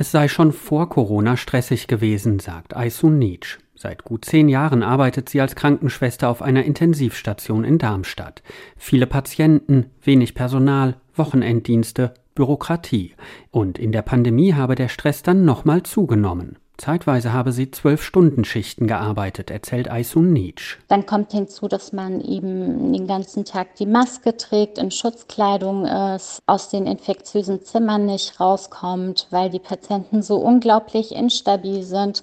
Es sei schon vor Corona stressig gewesen, sagt Aysun Nietzsch. Seit gut zehn Jahren arbeitet sie als Krankenschwester auf einer Intensivstation in Darmstadt. Viele Patienten, wenig Personal, Wochenenddienste, Bürokratie. Und in der Pandemie habe der Stress dann nochmal zugenommen. Zeitweise habe sie zwölf Stunden Schichten gearbeitet, erzählt Aysun Nietzsch. Dann kommt hinzu, dass man eben den ganzen Tag die Maske trägt, in Schutzkleidung ist, aus den infektiösen Zimmern nicht rauskommt, weil die Patienten so unglaublich instabil sind.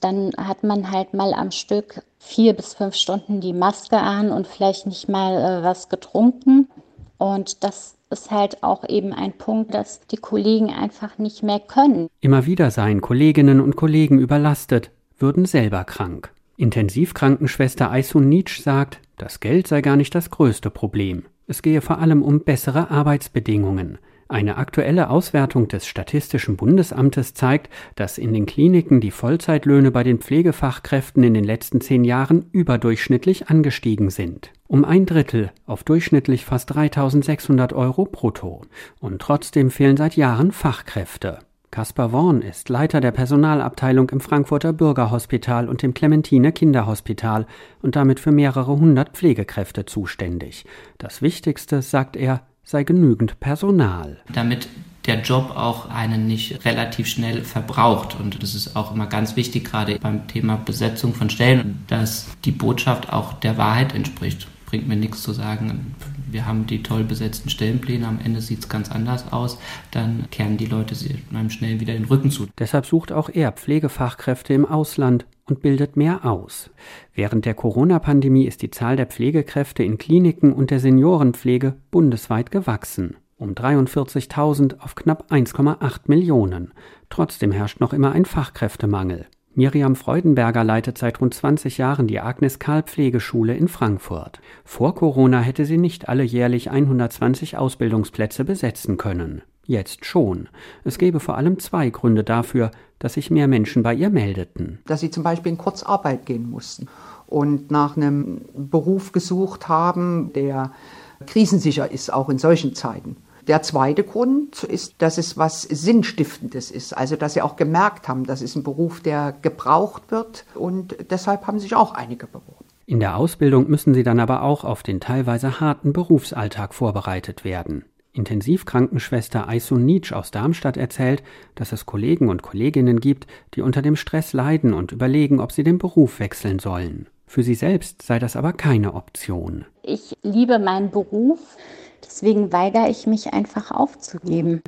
Dann hat man halt mal am Stück vier bis fünf Stunden die Maske an und vielleicht nicht mal äh, was getrunken. Und das ist halt auch eben ein Punkt, dass die Kollegen einfach nicht mehr können. Immer wieder seien Kolleginnen und Kollegen überlastet, würden selber krank. Intensivkrankenschwester Aysun Nietzsch sagt, das Geld sei gar nicht das größte Problem. Es gehe vor allem um bessere Arbeitsbedingungen. Eine aktuelle Auswertung des Statistischen Bundesamtes zeigt, dass in den Kliniken die Vollzeitlöhne bei den Pflegefachkräften in den letzten zehn Jahren überdurchschnittlich angestiegen sind. Um ein Drittel auf durchschnittlich fast 3600 Euro brutto. Und trotzdem fehlen seit Jahren Fachkräfte. Kaspar Worn ist Leiter der Personalabteilung im Frankfurter Bürgerhospital und dem Clementine Kinderhospital und damit für mehrere hundert Pflegekräfte zuständig. Das Wichtigste, sagt er, sei genügend Personal. Damit der Job auch einen nicht relativ schnell verbraucht. Und das ist auch immer ganz wichtig, gerade beim Thema Besetzung von Stellen, dass die Botschaft auch der Wahrheit entspricht. Bringt mir nichts zu sagen, wir haben die toll besetzten Stellenpläne, am Ende sieht es ganz anders aus, dann kehren die Leute einem schnell wieder den Rücken zu. Deshalb sucht auch er Pflegefachkräfte im Ausland und bildet mehr aus. Während der Corona-Pandemie ist die Zahl der Pflegekräfte in Kliniken und der Seniorenpflege bundesweit gewachsen. Um 43.000 auf knapp 1,8 Millionen. Trotzdem herrscht noch immer ein Fachkräftemangel. Miriam Freudenberger leitet seit rund 20 Jahren die Agnes Karl Pflegeschule in Frankfurt. Vor Corona hätte sie nicht alle jährlich 120 Ausbildungsplätze besetzen können. Jetzt schon. Es gäbe vor allem zwei Gründe dafür, dass sich mehr Menschen bei ihr meldeten. Dass sie zum Beispiel in Kurzarbeit gehen mussten und nach einem Beruf gesucht haben, der krisensicher ist, auch in solchen Zeiten. Der zweite Grund ist, dass es was Sinnstiftendes ist. Also, dass sie auch gemerkt haben, das ist ein Beruf, der gebraucht wird und deshalb haben sich auch einige beworben. In der Ausbildung müssen sie dann aber auch auf den teilweise harten Berufsalltag vorbereitet werden. Intensivkrankenschwester Aysun Nietzsch aus Darmstadt erzählt, dass es Kollegen und Kolleginnen gibt, die unter dem Stress leiden und überlegen, ob sie den Beruf wechseln sollen. Für sie selbst sei das aber keine Option. Ich liebe meinen Beruf. Deswegen weigere ich mich einfach aufzugeben.